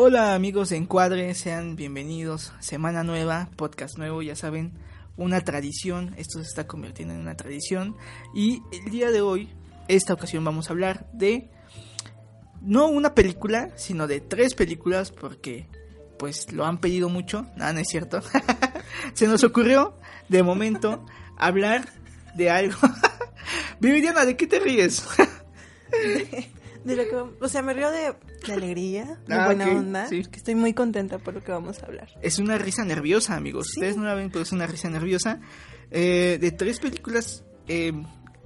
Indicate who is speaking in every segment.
Speaker 1: Hola amigos de Encuadre, sean bienvenidos. Semana nueva, podcast nuevo, ya saben, una tradición. Esto se está convirtiendo en una tradición. Y el día de hoy, esta ocasión vamos a hablar de no una película, sino de tres películas porque pues lo han pedido mucho. Nada, no es cierto. se nos ocurrió de momento hablar de algo. Viviana, ¿de qué te ríes?
Speaker 2: de, lo que, o sea, me río de, de alegría, de
Speaker 1: Ah,
Speaker 2: buena onda,
Speaker 1: sí.
Speaker 2: que estoy muy contenta por lo que vamos a hablar.
Speaker 1: Es una risa nerviosa, amigos.
Speaker 2: Sí.
Speaker 1: Ustedes no la ven, pero es una risa nerviosa. Eh, de tres películas. eh,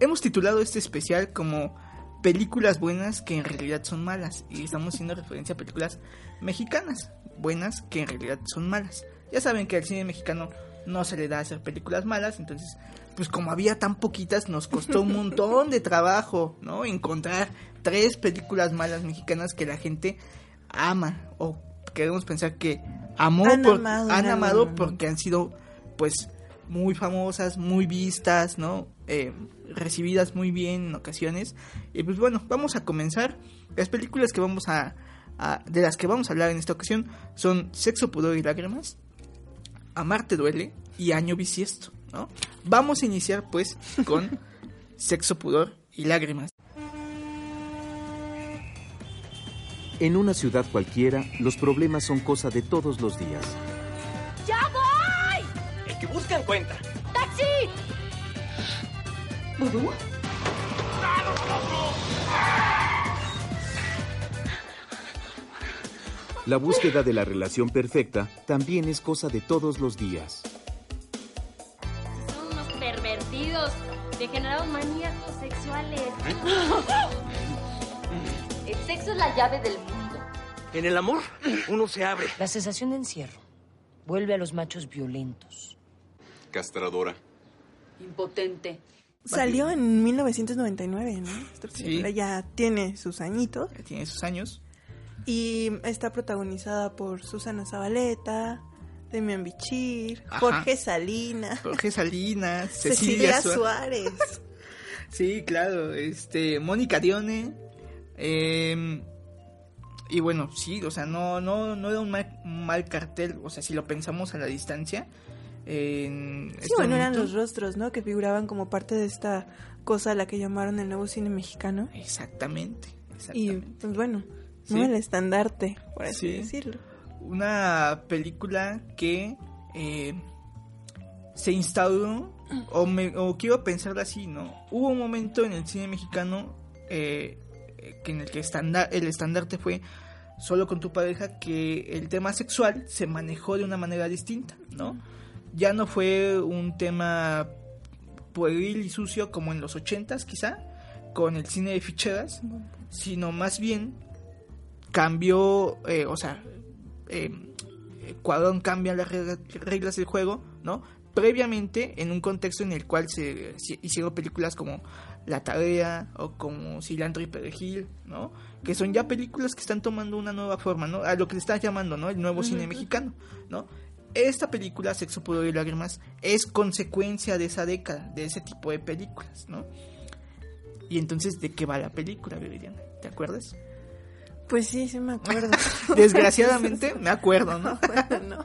Speaker 1: hemos titulado este especial como películas buenas que en realidad son malas. Y estamos haciendo referencia a películas mexicanas buenas que en realidad son malas. Ya saben que al cine mexicano no se le da hacer películas malas, entonces, pues como había tan poquitas, nos costó un montón de trabajo, ¿no? Encontrar tres películas malas mexicanas que la gente ama o queremos pensar que amó
Speaker 2: Han
Speaker 1: por-
Speaker 2: amado
Speaker 1: han amado porque han sido pues muy famosas, muy vistas, ¿no? Eh, recibidas muy bien en ocasiones. Y pues bueno, vamos a comenzar. Las películas que vamos a, a- de las que vamos a hablar en esta ocasión son Sexo, Pudor y Lágrimas, Amarte Duele y Año Bisiesto, ¿no? Vamos a iniciar pues con Sexo, Pudor y Lágrimas.
Speaker 3: En una ciudad cualquiera, los problemas son cosa de todos los días.
Speaker 4: ¡Ya voy!
Speaker 5: El que busca encuentra.
Speaker 4: ¡Taxi! ¿Vudú?
Speaker 3: La búsqueda de la relación perfecta también es cosa de todos los días.
Speaker 4: Son unos pervertidos, degenerados maníacos sexuales. El sexo es la llave del mundo.
Speaker 5: En el amor, uno se abre.
Speaker 6: La sensación de encierro vuelve a los machos violentos.
Speaker 7: Castradora.
Speaker 4: Impotente.
Speaker 2: Salió en 1999, ¿no?
Speaker 1: Sí.
Speaker 2: ya tiene sus añitos
Speaker 1: Ya tiene sus años.
Speaker 2: Y está protagonizada por Susana Zabaleta, Demian Bichir,
Speaker 1: Ajá.
Speaker 2: Jorge Salinas,
Speaker 1: Jorge Salinas,
Speaker 2: Cecilia,
Speaker 1: Cecilia, Suárez. Sí, claro, este, Mónica Dione, eh, y bueno, sí, o sea, no, no, no era un mal, un mal cartel, o sea, si lo pensamos a la distancia,
Speaker 2: Sí,
Speaker 1: este
Speaker 2: bueno, eran los rostros, ¿no? Que figuraban como parte de esta cosa a la que llamaron el nuevo cine mexicano.
Speaker 1: Exactamente,
Speaker 2: Y
Speaker 1: exactamente.
Speaker 2: pues bueno,
Speaker 1: Sí.
Speaker 2: no el estandarte, por así
Speaker 1: Sí.
Speaker 2: decirlo.
Speaker 1: Una película que eh, se instauró, o, me, o quiero pensarlo así, ¿no? Hubo un momento en el cine mexicano eh, en el que estanda- el estandarte fue solo con tu pareja que el tema sexual se manejó de una manera distinta, ¿no? Ya no fue un tema pueril y sucio como en los ochentas quizá, con el cine de ficheras, sino más bien cambió, eh, o sea, eh, Cuadrón cambia las regla- reglas del juego, ¿no? Previamente en un contexto en el cual se, se hicieron películas como La Tarea o como Cilantro y Perejil, ¿no? Que son ya películas que están tomando una nueva forma, ¿no? A lo que le estás llamando, ¿no? El nuevo cine mexicano, ¿no? Esta película, Sexo, Pudor y Lágrimas, es consecuencia de esa década, de ese tipo de películas, ¿no? Y entonces, ¿de qué va la película, Viridiana? ¿Te acuerdas?
Speaker 2: Pues sí, sí me acuerdo.
Speaker 1: Desgraciadamente, me acuerdo, ¿no?
Speaker 2: No.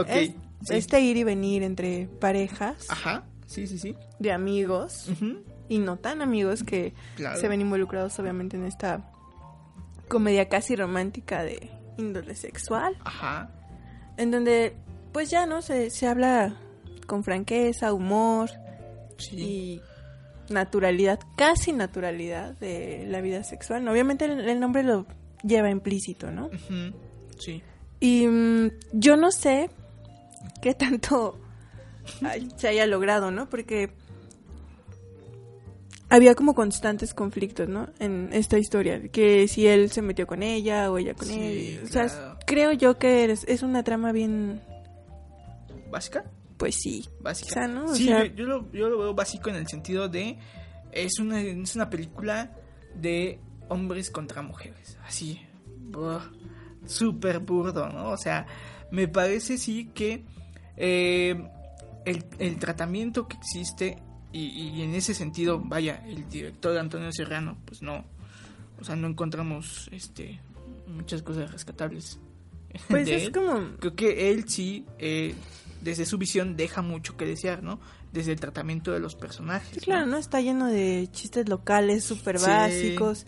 Speaker 1: Ok.
Speaker 2: Es-
Speaker 1: sí.
Speaker 2: Este ir y venir entre parejas
Speaker 1: Ajá, sí, sí, sí.
Speaker 2: de amigos
Speaker 1: Ujú,
Speaker 2: y no tan amigos que
Speaker 1: Claro.
Speaker 2: se ven involucrados obviamente en esta comedia casi romántica de índole sexual,
Speaker 1: Ajá,
Speaker 2: en donde pues ya no se, se habla con franqueza, humor
Speaker 1: sí.
Speaker 2: y naturalidad, casi naturalidad de la vida sexual. Obviamente el, el nombre lo lleva implícito, ¿no?
Speaker 1: Sí.
Speaker 2: Y mm, yo no sé qué tanto se haya logrado, ¿no? Porque había como constantes conflictos, ¿no? En esta historia, que si él se metió con ella o ella con
Speaker 1: Sí,
Speaker 2: él. O sea, creo yo que es, es una trama bien,
Speaker 1: ¿Básica?
Speaker 2: Pues sí,
Speaker 1: Básica.
Speaker 2: ¿no? O
Speaker 1: sí,
Speaker 2: sea,
Speaker 1: yo, yo lo, yo lo veo básico en el sentido de... Es una, es una película de hombres contra mujeres. Así. Súper burdo, ¿no? O sea, me parece sí que eh, el, el tratamiento que existe y, y en ese sentido, vaya, el director Antonio Serrano, pues no, o sea, no encontramos este muchas cosas rescatables.
Speaker 2: Pues
Speaker 1: de
Speaker 2: es
Speaker 1: él.
Speaker 2: como...
Speaker 1: Creo que él sí, eh, desde su visión, deja mucho que desear, ¿no? Desde el tratamiento de los personajes.
Speaker 2: Sí, claro, ¿no? Está lleno de chistes locales súper
Speaker 1: Sí.
Speaker 2: básicos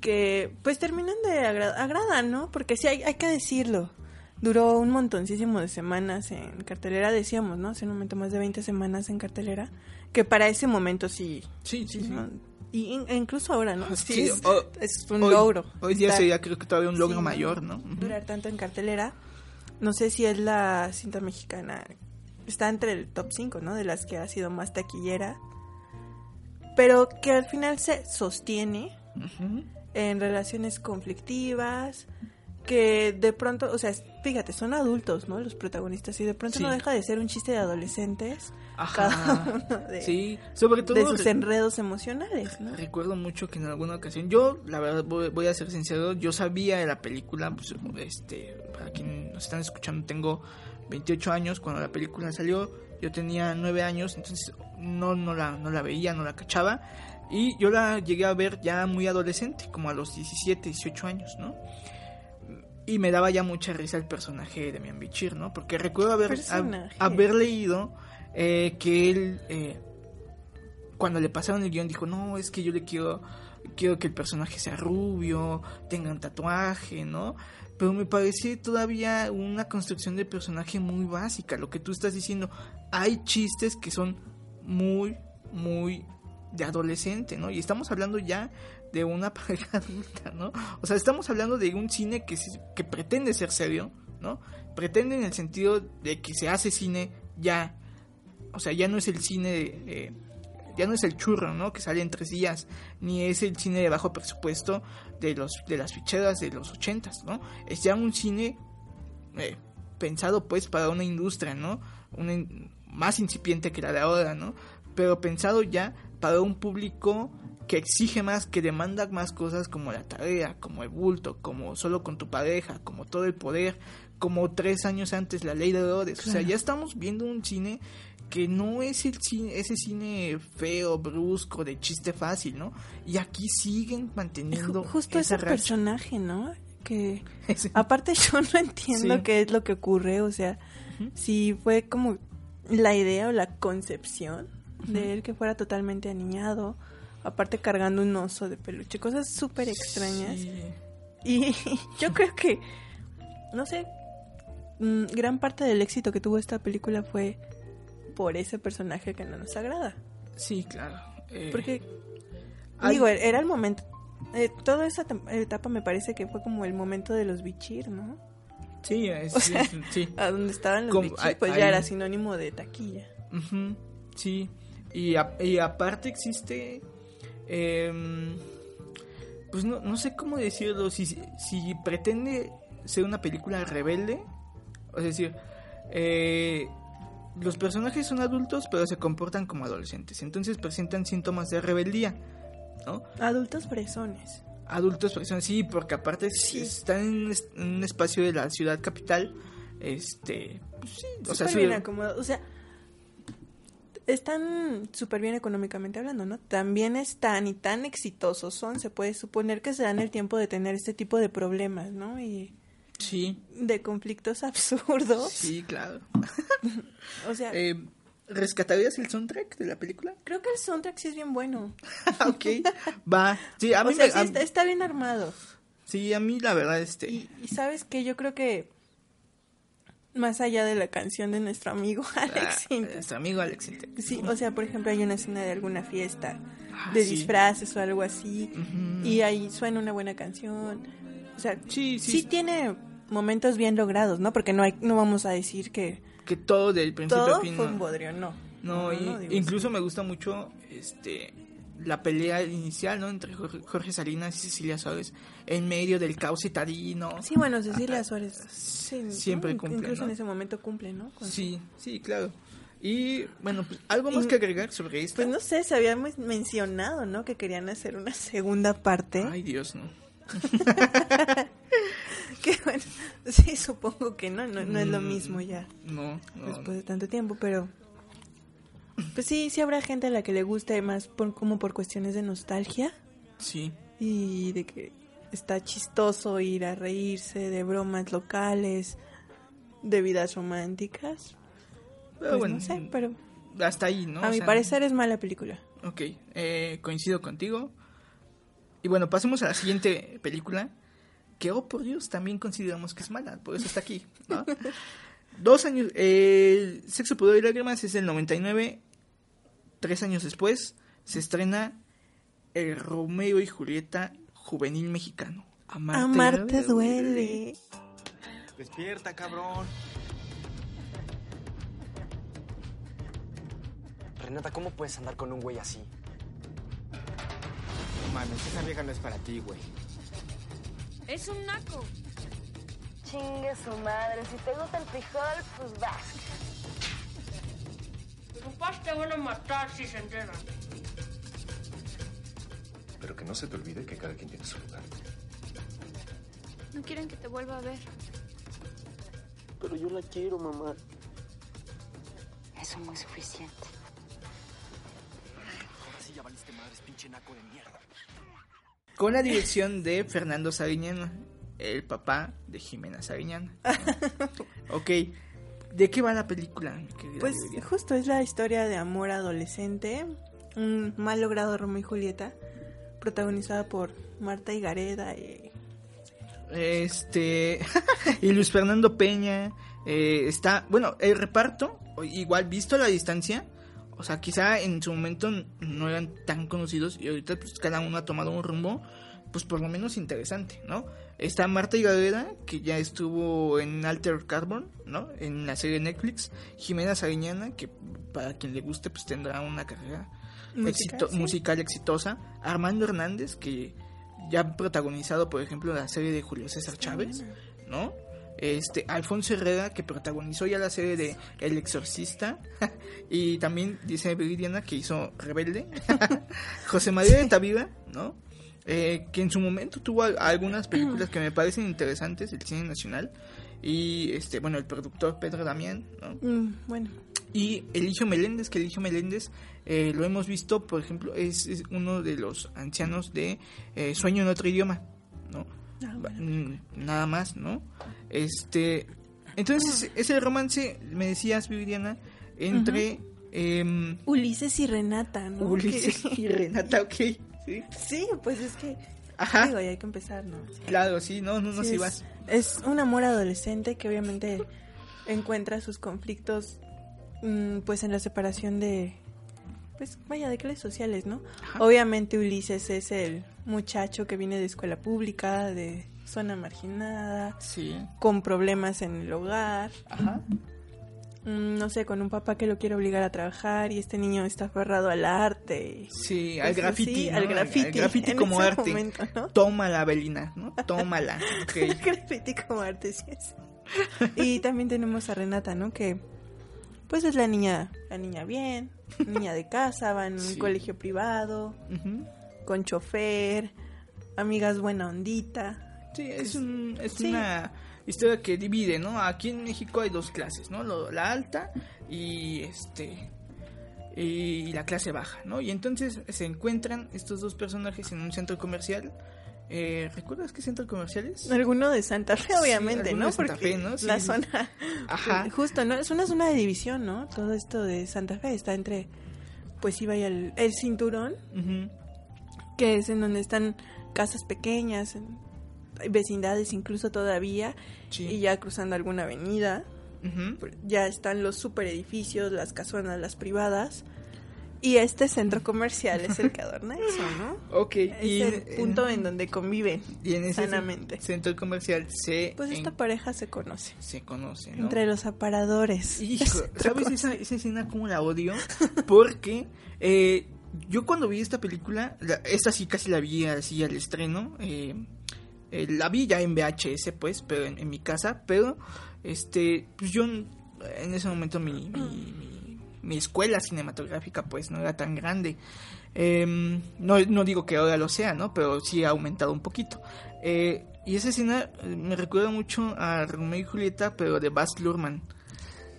Speaker 2: que pues terminan de agra- agradan, ¿no? Porque sí, hay, hay que decirlo. Duró un montoncísimo de semanas en cartelera, decíamos, ¿no? Hace un momento más de 20 semanas en cartelera, que para ese momento sí...
Speaker 1: Sí, sí, sí.
Speaker 2: Y e incluso ahora, ¿no? Sí,
Speaker 1: Sí,
Speaker 2: es,
Speaker 1: o-
Speaker 2: es un
Speaker 1: hoy,
Speaker 2: logro.
Speaker 1: Hoy día
Speaker 2: estar-
Speaker 1: sería creo que todavía un logro
Speaker 2: Sí,
Speaker 1: mayor, ¿no?
Speaker 2: Durar tanto en cartelera. No sé si es la cinta mexicana. Está entre el top 5, ¿no? De las que ha sido más taquillera. Pero que al final se sostiene en relaciones conflictivas. Que de pronto, o sea, fíjate, son adultos, ¿no? Los protagonistas. Y de pronto
Speaker 1: Sí.
Speaker 2: no deja de ser un chiste de adolescentes.
Speaker 1: Ajá.
Speaker 2: Cada uno de,
Speaker 1: Sí, sobre todo
Speaker 2: de sus
Speaker 1: re-
Speaker 2: enredos emocionales, ¿no?
Speaker 1: recuerdo mucho que en alguna ocasión, yo, la verdad, voy, voy a ser sincero, yo sabía de la película, pues, este, para quienes nos están escuchando, tengo 28 años cuando la película salió, yo tenía 9 años, entonces no, no, la, no la veía, no la cachaba, y yo la llegué a ver ya muy adolescente, como a los 17, 18 años, ¿no? Y me daba ya mucha risa el personaje de Demian Bichir, ¿no? Porque recuerdo haber, haber leído eh, que él, eh, cuando le pasaron el guion, dijo, no, es que yo le quiero, quiero que el personaje sea rubio, tenga un tatuaje, ¿no? Pero me parece todavía una construcción de personaje muy básica, lo que tú estás diciendo. Hay chistes que son muy, muy de adolescente, ¿no? Y estamos hablando ya de una pareja adulta, ¿no? O sea, estamos hablando de un cine que, sí- que pretende ser serio, ¿no? Pretende en el sentido de que se hace cine ya, o sea, ya no es el cine, eh, ya no es el churro, ¿no? Que sale en tres días, ni es el cine de bajo presupuesto de los de las ficheras de los ochentas, ¿no? Es ya un cine eh, pensado pues para una industria, ¿no? Una más incipiente que la de ahora, ¿no? Pero pensado ya para un público que exige más, que demanda más cosas como la tarea, como el bulto, como solo con tu pareja, como todo el poder, como tres años antes la ley de Herodes. O sea, ya estamos viendo un cine que no es el cine, ese cine feo, brusco, de chiste fácil, ¿no? Y aquí siguen manteniendo
Speaker 2: Ju- Justo
Speaker 1: esa
Speaker 2: ese personaje, ¿no? Que aparte yo no entiendo
Speaker 1: Sí.
Speaker 2: qué es lo que ocurre, o sea, si fue como la idea o la concepción de él que fuera totalmente aniñado, aparte cargando un oso de peluche, cosas súper extrañas.
Speaker 1: Sí.
Speaker 2: Y yo creo que, no sé, mm, gran parte del éxito que tuvo esta película fue por ese personaje que no nos agrada.
Speaker 1: Sí, claro. Eh,
Speaker 2: Porque,
Speaker 1: hay-
Speaker 2: digo, era el momento. eh, toda esa etapa me parece que fue como el momento de los bichir, ¿no?
Speaker 1: Sí, es-
Speaker 2: o
Speaker 1: sí,
Speaker 2: sea,
Speaker 1: sí.
Speaker 2: A donde estaban los
Speaker 1: Como-
Speaker 2: bichir, pues
Speaker 1: hay-
Speaker 2: ya era sinónimo de taquilla.
Speaker 1: Sí. Y, a- y aparte existe... em, pues no, no sé cómo decirlo. Si, si pretende ser una película rebelde. Es decir, eh, los personajes son adultos pero se comportan como adolescentes. Entonces presentan síntomas de rebeldía. ¿no?
Speaker 2: Adultos fresones.
Speaker 1: adultos personas sí porque aparte
Speaker 2: Sí.
Speaker 1: están en un, espacio de la ciudad capital este pues sí o sea
Speaker 2: bien acomodados. O sea, están súper bien económicamente hablando, ¿no? También están y tan exitosos son, se puede suponer que se dan el tiempo de tener este tipo de problemas, ¿no? Y
Speaker 1: sí
Speaker 2: de conflictos absurdos.
Speaker 1: sí claro
Speaker 2: O sea,
Speaker 1: eh, rescatarías el soundtrack de la película
Speaker 2: creo que el soundtrack sí es bien bueno.
Speaker 1: ok va sí a
Speaker 2: O
Speaker 1: mí
Speaker 2: sea,
Speaker 1: me-
Speaker 2: sí está bien armado.
Speaker 1: sí a mí la verdad este
Speaker 2: Y, y sabes que yo creo que más allá de la canción de nuestro amigo Alex
Speaker 1: ah, nuestro amigo Alex Sintek.
Speaker 2: Sí, o sea, por ejemplo, hay una escena de alguna fiesta
Speaker 1: Ah,
Speaker 2: de
Speaker 1: sí.
Speaker 2: disfraces o algo así
Speaker 1: Ujú.
Speaker 2: y ahí suena una buena canción. O sea,
Speaker 1: Sí,
Speaker 2: sí,
Speaker 1: sí.
Speaker 2: tiene momentos bien logrados, ¿no? Porque no hay no vamos a decir que
Speaker 1: que todo del principio
Speaker 2: todo
Speaker 1: a fin
Speaker 2: fue
Speaker 1: no-
Speaker 2: un bodrio, no.
Speaker 1: No, y-
Speaker 2: digo,
Speaker 1: incluso me gusta mucho este la pelea inicial, ¿no? Entre Jorge, Salinas y Cecilia Suárez en medio del caos citadino.
Speaker 2: Sí, bueno, Cecilia Suárez sí, ¿no?
Speaker 1: Siempre cumple,
Speaker 2: Incluso
Speaker 1: ¿no?
Speaker 2: en ese momento cumple, ¿no? Con-
Speaker 1: Sí, sí, claro. Y bueno, pues algo más
Speaker 2: Y-
Speaker 1: que agregar sobre esto.
Speaker 2: Pues no sé, se había men- mencionado, ¿no? Que querían hacer una segunda parte.
Speaker 1: Ay, Dios, no.
Speaker 2: Que bueno, sí, supongo que no, no, no es lo
Speaker 1: Mm,
Speaker 2: mismo ya.
Speaker 1: No, no.
Speaker 2: después de tanto tiempo, pero pues sí, sí habrá gente a la que le guste más por, como por cuestiones de nostalgia
Speaker 1: Sí.
Speaker 2: y de que está chistoso ir a reírse de bromas locales, de vidas románticas.
Speaker 1: Pero
Speaker 2: Pues
Speaker 1: bueno,
Speaker 2: no sé, pero
Speaker 1: hasta ahí, ¿no?
Speaker 2: a
Speaker 1: O
Speaker 2: mi
Speaker 1: sea,
Speaker 2: parecer es mala película.
Speaker 1: Ok, eh, coincido contigo. Y bueno, pasemos a la siguiente película, que, oh por Dios, también consideramos que es mala, por eso está aquí. ¿no? Dos años, eh, Sexo, Pudor y Lágrimas es del 99, tres años después se estrena el Romeo y Julieta juvenil mexicano. Amarte,
Speaker 2: Amarte duele.
Speaker 5: Despierta, cabrón.
Speaker 7: Renata, ¿cómo puedes andar con un güey así?
Speaker 5: No mames, esa vieja no es para ti, güey.
Speaker 4: Es un naco.
Speaker 6: Chingue su madre. Si te gusta el frijol, pues vas.
Speaker 4: Te van a matar si se enteran.
Speaker 8: Pero que no se te olvide que cada quien tiene su lugar.
Speaker 9: No quieren que te vuelva a ver.
Speaker 7: Pero yo la quiero, mamá.
Speaker 6: Eso no es suficiente.
Speaker 7: Ahora sí ya valiste madres, pinche naco de mierda.
Speaker 1: Con la dirección de Fernando Sariñana, el papá de Jimena Sariñana. ok, ¿de qué va la película?
Speaker 2: Pues justo es la historia de amor adolescente, un mal logrado Romeo y Julieta, protagonizada por Marta Higareda y
Speaker 1: Este. y Luis Fernando Peña. eh, está. Bueno, el reparto, igual visto a la distancia. O sea, quizá en su momento no eran tan conocidos. Y ahorita, pues cada uno ha tomado un rumbo. Pues por lo menos interesante, ¿no? Está Marta Higareda, que ya estuvo en Alter Carbon, ¿no? En la serie Netflix. Jimena Sariñana, que para quien le guste, pues tendrá una carrera
Speaker 2: Musical,
Speaker 1: exito-
Speaker 2: sí.
Speaker 1: musical exitosa. Armando Hernández, que ya ha protagonizado, por ejemplo, la serie de Julio César Chávez, ¿no? Este, Alfonso Herrera, que protagonizó ya la serie de El Exorcista, y también dice Viridiana que hizo Rebelde, José María de Tavira, ¿no? Eh, que en su momento tuvo al- algunas películas que me parecen interesantes del cine nacional, y este, bueno, el productor Pedro Damián, ¿no?
Speaker 2: Mm, bueno,
Speaker 1: Y Eligio Meléndez, que Eligio Meléndez eh, lo hemos visto, por ejemplo, es, es uno de los ancianos de eh, Sueño en otro idioma, ¿no?
Speaker 2: Ah, bueno.
Speaker 1: Mm, Nada más, ¿no? Este, entonces es el romance, me decías, Viviana, entre em,
Speaker 2: Ulises y Renata, ¿no?
Speaker 1: Ulises y Renata, ok, sí.
Speaker 2: sí, pues es que
Speaker 1: Ajá,
Speaker 2: digo, ya hay que empezar, ¿no?
Speaker 1: claro, sí, no, no, no,
Speaker 2: Sí,
Speaker 1: si
Speaker 2: es,
Speaker 1: vas.
Speaker 2: es un amor adolescente que obviamente encuentra sus conflictos mm, pues en la separación de pues vaya de clases sociales, ¿no?
Speaker 1: Ajá.
Speaker 2: Obviamente Ulises es el muchacho que viene de escuela pública, de zona marginada,
Speaker 1: Sí,
Speaker 2: con problemas en el hogar,
Speaker 1: ajá.
Speaker 2: Mm, no sé, con un papá que lo quiere obligar a trabar y este niño está aferrado al arte.
Speaker 1: Sí, al
Speaker 2: pues,
Speaker 1: graffiti,
Speaker 2: sí,
Speaker 1: ¿no?
Speaker 2: al graffiti,
Speaker 1: Al graffiti
Speaker 2: en
Speaker 1: como arte.
Speaker 2: momento, ¿no?
Speaker 1: Tómala, Belina, ¿no? Tómala. ok.
Speaker 2: El graffiti como arte, sí es. Y también tenemos a Renata, ¿no? Que pues es la niña, la niña bien, niña de casa, va en un colegio privado, con chofer, amigas buena ondita.
Speaker 1: Sí, es, un, es
Speaker 2: Sí.
Speaker 1: una historia que divide, ¿no? Aquí en México hay dos clases, ¿no? Lo- la alta y este y la clase baja, ¿no? Y entonces se encuentran estos dos personajes en un centro comercial. Eh, ¿Recuerdas qué centro comercial es?
Speaker 2: Alguno de Santa Fe, obviamente, ¿no?
Speaker 1: de Santa
Speaker 2: Porque
Speaker 1: Fe, ¿no? Sí,
Speaker 2: la zona,
Speaker 1: Ajá.
Speaker 2: justo, ¿no? Es una zona de división, ¿no? Todo esto de Santa Fe está entre, pues iba el, el cinturón, que es en donde están casas pequeñas, vecindades incluso todavía,
Speaker 1: Sí.
Speaker 2: y ya cruzando alguna avenida, ya están los super edificios, las casonas, las privadas, y este centro comercial es el que adorna eso, ¿no?
Speaker 1: Ok.
Speaker 2: Es
Speaker 1: y
Speaker 2: el
Speaker 1: en-
Speaker 2: punto en donde conviven
Speaker 1: y en ese
Speaker 2: sanamente.
Speaker 1: centro comercial se,
Speaker 2: Pues esta
Speaker 1: en-
Speaker 2: pareja se conoce.
Speaker 1: se conoce, ¿no?
Speaker 2: Entre los aparadores.
Speaker 1: Hijo, ¿sabes esa, esa escena como la odio? Porque eh, yo cuando vi esta película, la- esta sí casi la vi así al estreno, eh, eh, la vi ya en VHS pues, pero en, mi casa, pero este, pues yo en ese momento mi- mi escuela cinematográfica pues no era tan grande. Em, no, no digo que ahora lo sea, ¿no? Pero sí ha aumentado un poquito. Eh, y esa escena eh, me recuerda mucho a Romeo y Julieta, pero de Baz Luhrmann.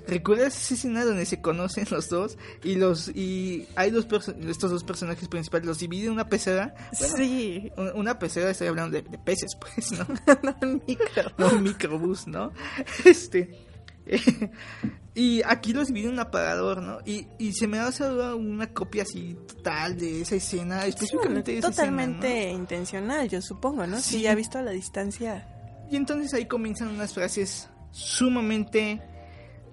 Speaker 1: ¿Recuerdas esa escena donde se conocen los dos y los y hay dos estos dos personajes principales los divide una pecera? Bueno,
Speaker 2: Sí.
Speaker 1: un- Una pecera, estoy hablando de, de peces, pues, ¿no?
Speaker 2: Un micro.
Speaker 1: No, un microbús, ¿no? Este. y aquí los divide un apagador, ¿no? Y, y se me hace una copia así total de esa escena, específicamente de esa escena, ¿no?
Speaker 2: Totalmente intencional, yo supongo, ¿no?
Speaker 1: Sí.
Speaker 2: Sí, ya visto a la distancia.
Speaker 1: Y entonces ahí comienzan unas frases sumamente,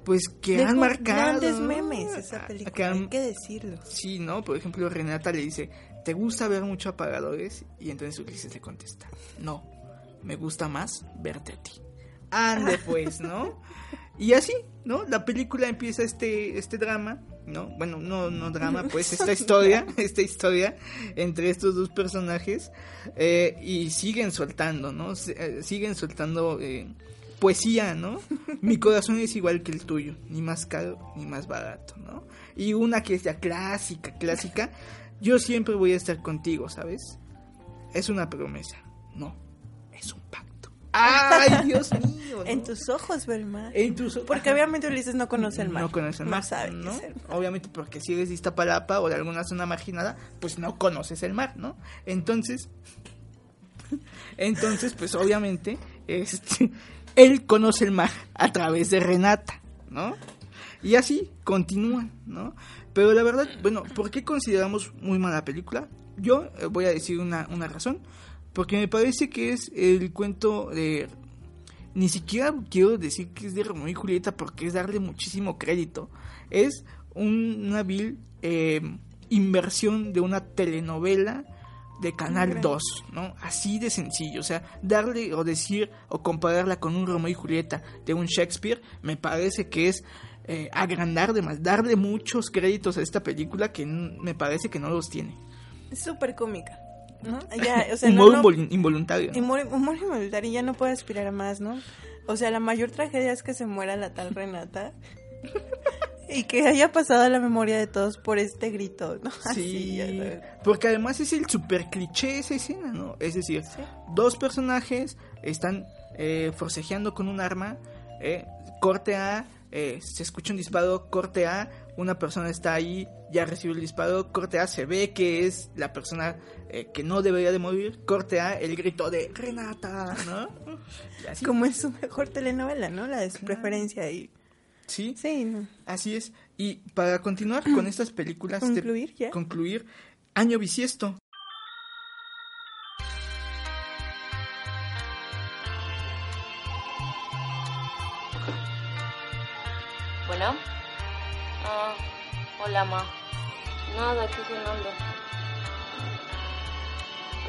Speaker 1: pues, que
Speaker 2: Dejó
Speaker 1: han marcado.
Speaker 2: Grandes memes esa
Speaker 1: Ah,
Speaker 2: película,
Speaker 1: que han-
Speaker 2: hay que decirlo.
Speaker 1: Sí, ¿no? Por ejemplo, Renata le dice, ¿te gusta ver mucho apagadores? Y entonces Ulises le contesta, no, me gusta más verte a ti. Ande pues, ¿no? Y así, ¿no? La película empieza este, este drama, ¿no? Bueno, no, no drama, pues esta historia, esta historia entre estos dos personajes eh, y siguen soltando, ¿no? Eh, siguen soltando eh, poesía, ¿no? Mi corazón es igual que el tuyo, ni más caro ni más barato, ¿no? Y una que es ya clásica, clásica, yo siempre voy a estar contigo, ¿sabes? Es una promesa, no, es un pacto. ¡Ay, Dios mío! ¿no?
Speaker 2: En tus ojos, ver el mar.
Speaker 1: En tus-
Speaker 2: Porque
Speaker 1: Ajá.
Speaker 2: obviamente Ulises no conoce el mar.
Speaker 1: No conoce el mar.
Speaker 2: sabe qué
Speaker 1: ¿no?
Speaker 2: es el mar.
Speaker 1: Obviamente porque si eres de Iztapalapa o de alguna zona marginada, pues no conoces el mar, ¿no? Entonces, entonces, pues obviamente, este, él conoce el mar a través de Renata, ¿no? Y así continúan, ¿no? Pero la verdad, bueno, ¿por qué consideramos muy mala película? Yo eh, voy a decir una, una razón. Porque me parece que es el cuento de ni siquiera quiero decir que es de Romeo y Julieta porque es darle muchísimo crédito. Es un- una vil eh, inversión de una telenovela de Canal
Speaker 2: Hombre.
Speaker 1: 2, ¿no? Así de sencillo. O sea, darle o decir o compararla con un Romeo y Julieta de un Shakespeare me parece que es eh, agrandar de más, darle muchos créditos a esta película que me parece que no los tiene.
Speaker 2: Es súper cómica, ¿no? Ya, o sea,
Speaker 1: Humor
Speaker 2: no, no-
Speaker 1: invol- involuntario.
Speaker 2: humor, humor involuntario, ya no puedo aspirar a más, ¿no? O sea, la mayor tragedia es que se muera la tal Renata. y que haya pasado a la memoria de todos por este grito, ¿no? Así,
Speaker 1: Sí,
Speaker 2: sabes.
Speaker 1: porque además es el super cliché esa escena, ¿no? Es decir,
Speaker 2: Sí.
Speaker 1: dos personajes están eh, forcejeando con un arma, eh, corte A, eh, se escucha un disparo, corte A, una persona está ahí, ya recibió el disparo, corte A, se ve que es la persona eh, que no debería de morir, corte A, el grito de Renata, ¿no? Así.
Speaker 2: Como es su mejor telenovela, ¿no? La de su
Speaker 1: Claro.
Speaker 2: preferencia y...
Speaker 1: Sí,
Speaker 2: Sí, no.
Speaker 1: así es. Y para continuar con estas películas, de-
Speaker 2: Concluir ya.
Speaker 1: concluir, Año Bisiesto.
Speaker 10: Bueno. Ah, hola, ma. Nada, aquí cenando.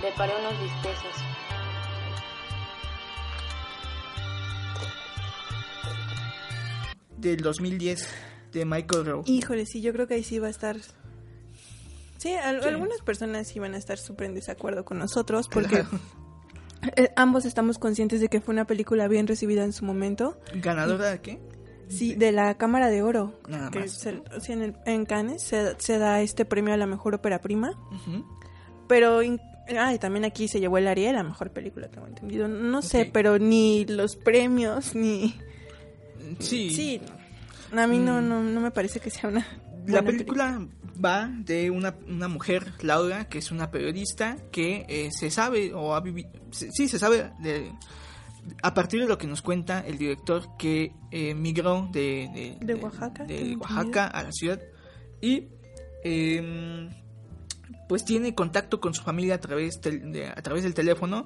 Speaker 10: Preparé unos bisteces.
Speaker 1: Del 2010 de Michael Rowe.
Speaker 2: Híjole, sí, yo creo que ahí sí va a estar... Sí, al- algunas personas sí van a estar súper en desacuerdo con nosotros porque
Speaker 1: Claro.
Speaker 2: eh, ambos estamos conscientes de que fue una película bien recibida en su momento.
Speaker 1: ¿Ganadora de qué?
Speaker 2: Sí, de la Cámara de Oro.
Speaker 1: Nada
Speaker 2: que
Speaker 1: más.
Speaker 2: se- o sea, en, el- en Cannes se, se da este premio a la mejor ópera prima. Pero, in- ah, y también aquí se llevó el Ariel a mejor película, tengo entendido. No sé, pero ni los premios, ni...
Speaker 1: Sí.
Speaker 2: Sí. A mí no,
Speaker 1: Mm.
Speaker 2: no, no me parece que sea una...
Speaker 1: La película va de una, una mujer, Laura, que es una periodista que eh, se sabe o ha vivido, sí, se sabe de, a partir de lo que nos cuenta el director que eh, migró de,
Speaker 2: De Oaxaca,
Speaker 1: de
Speaker 2: tengo
Speaker 1: Oaxaca a la ciudad y eh, pues tiene contacto con su familia a través, de- a través del teléfono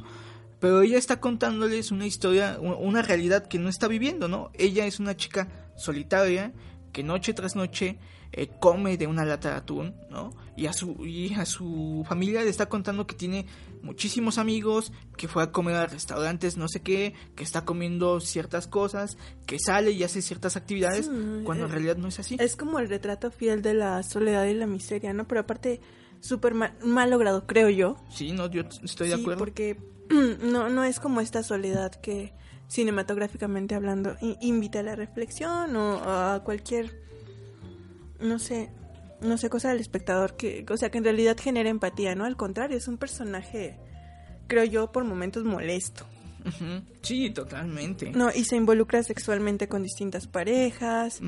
Speaker 1: pero ella está contándoles una historia, una realidad que no está viviendo, ¿no? Ella es una chica solitaria que noche tras noche eh, come de una lata de atún, ¿no? Y a su y a su familia le está contando que tiene muchísimos amigos, que fue a comer a restaurantes, no sé qué, que está comiendo ciertas cosas, que sale y hace ciertas actividades,
Speaker 2: Sí,
Speaker 1: cuando en realidad no es así.
Speaker 2: Es como el retrato fiel de la soledad y la miseria, ¿no? Pero aparte, súper mal, mal logrado, creo yo.
Speaker 1: Sí, no, yo estoy de acuerdo.
Speaker 2: porque no, no es como esta soledad que cinematográficamente hablando invita a la reflexión o a cualquier, no sé, no sé, cosa del espectador que, o sea, que en realidad genera empatía, ¿no? Al contrario, es un personaje, creo yo, por momentos molesto.
Speaker 1: Sí, totalmente.
Speaker 2: No, y se involucra sexualmente con distintas parejas.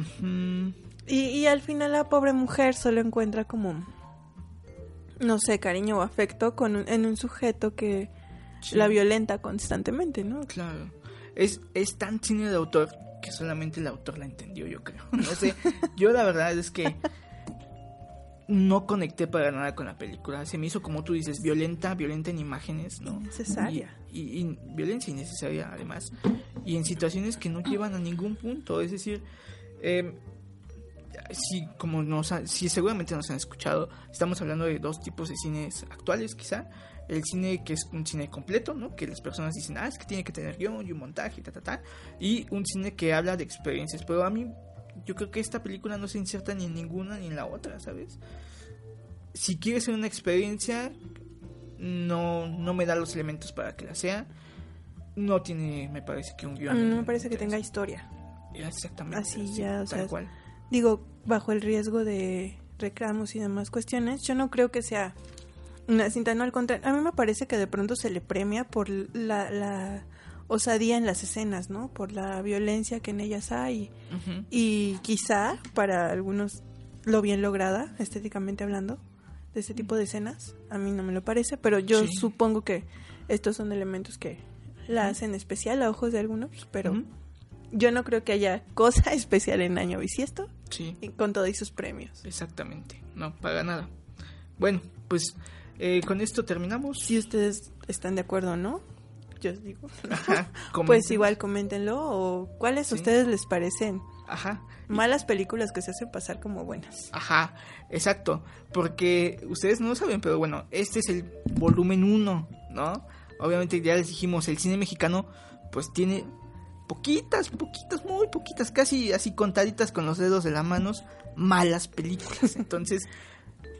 Speaker 2: Y, y al final la pobre mujer solo encuentra como, no sé, cariño o afecto con un- en un sujeto que
Speaker 1: Sí.
Speaker 2: la violenta constantemente, ¿no?
Speaker 1: Claro. Es, es tan cine de autor que solamente el autor la entendió, yo creo. No sé. yo la verdad es que no conecté para nada con la película. Se me hizo, como tú dices, violenta, violenta en imágenes, ¿no?
Speaker 2: Innecesaria.
Speaker 1: Y, y- y violencia innecesaria, además. Y en situaciones que no llevan a ningún punto. Es decir, eh, si, como nos ha- si seguramente nos han escuchado, estamos hablando de dos tipos de cines actuales, quizá. El cine que es un cine completo, ¿no? Que las personas dicen, ah, es que tiene que tener guion y un montaje, ta, ta, ta. Y un cine que habla de experiencias. Pero a mí, yo creo que esta película no se inserta ni en ninguna ni en la otra, ¿sabes? Si quiere ser una experiencia, no, no me da los elementos para que la sea. No tiene, me parece que un
Speaker 2: guion. no me parece que tenga historia.
Speaker 1: Exactamente.
Speaker 2: Así
Speaker 1: sí,
Speaker 2: ya, o
Speaker 1: tal
Speaker 2: sea,
Speaker 1: cual.
Speaker 2: Digo, bajo el riesgo de reclamos y demás cuestiones, yo no creo que sea una cinta, no al contrario. A mí me parece que de pronto se le premia por la, la osadía en las escenas, ¿no? Por la violencia que en ellas hay. Y quizá para algunos lo bien lograda, estéticamente hablando, de este tipo de escenas. A mí no me lo parece, pero yo
Speaker 1: Sí.
Speaker 2: supongo que estos son elementos que la hacen especial a ojos de algunos, pero yo no creo que haya cosa especial en Año Bisiesto
Speaker 1: Sí,
Speaker 2: con todos sus premios.
Speaker 1: exactamente. No, para nada. Bueno, pues eh, con esto terminamos.
Speaker 2: Si ustedes están de acuerdo o no, yo os digo.
Speaker 1: Ajá,
Speaker 2: pues igual coméntenlo o cuáles
Speaker 1: Sí.
Speaker 2: a ustedes les parecen
Speaker 1: Ajá,
Speaker 2: malas películas que se hacen pasar como buenas.
Speaker 1: ajá, exacto. Porque ustedes no lo saben, pero bueno, este es el volumen 1, ¿no? Obviamente ya les dijimos, el cine mexicano pues tiene poquitas, poquitas, muy poquitas, casi así contaditas con los dedos de las manos, malas películas. Entonces,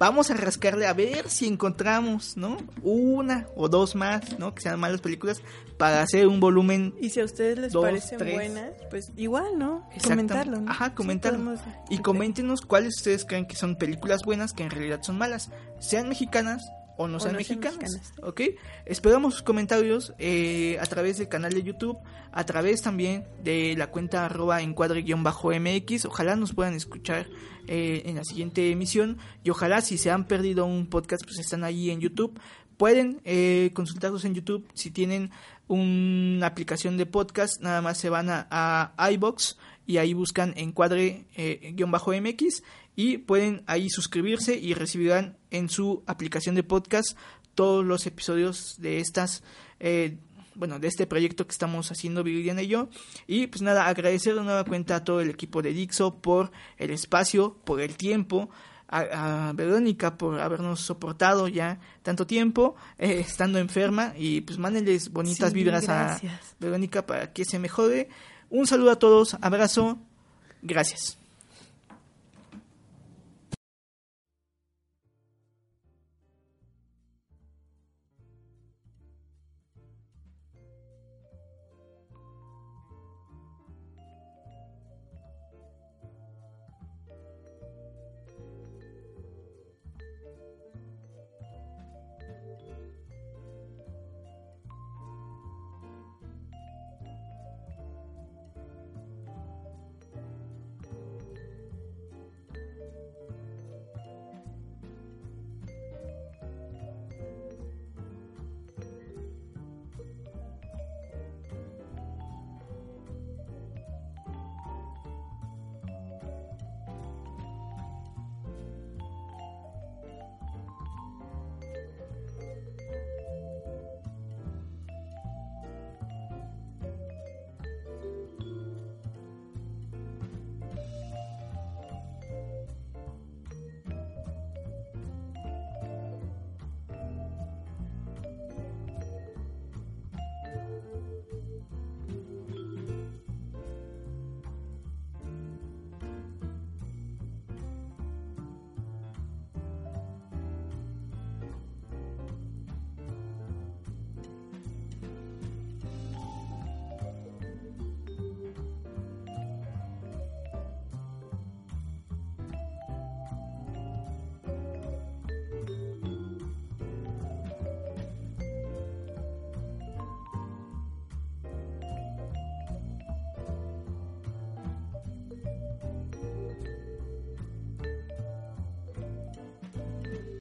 Speaker 1: vamos a rascarle a ver si encontramos, ¿no? Una o dos más, ¿no? Que sean malas películas para hacer un volumen
Speaker 2: Y si a ustedes les
Speaker 1: Dos,
Speaker 2: parecen
Speaker 1: tres.
Speaker 2: buenas, pues igual, ¿no? Comentarlo. ¿no?
Speaker 1: Ajá,
Speaker 2: Sí,
Speaker 1: comentarlo.
Speaker 2: podemos-
Speaker 1: Y coméntenos cuáles ustedes creen que son películas buenas que en realidad son malas, sean mexicanas o no
Speaker 2: O
Speaker 1: sean
Speaker 2: no sean
Speaker 1: mexicanas,
Speaker 2: mexicanas.
Speaker 1: ¿ok? Esperamos sus comentarios eh, a través del canal de YouTube, a través también de la cuenta arroba encuadre-mx, ojalá nos puedan escuchar eh, en la siguiente emisión y ojalá si se han perdido un podcast pues están ahí en YouTube, pueden eh, consultarlos en YouTube si tienen una aplicación de podcast, nada más se van a, a iBox y ahí buscan encuadre-mx y pueden ahí suscribirse y recibirán en su aplicación de podcast todos los episodios de estas eh, bueno de este proyecto que estamos haciendo Viridiana y yo. Y pues nada agradecer de nueva cuenta a todo el equipo de Dixo por el espacio por el tiempo a, a Verónica por habernos soportado ya tanto tiempo eh, estando enferma. Y pues mándenles bonitas
Speaker 2: Sí,
Speaker 1: vibras
Speaker 2: gracias.
Speaker 1: a Verónica para que se mejore un saludo a todos abrazo gracias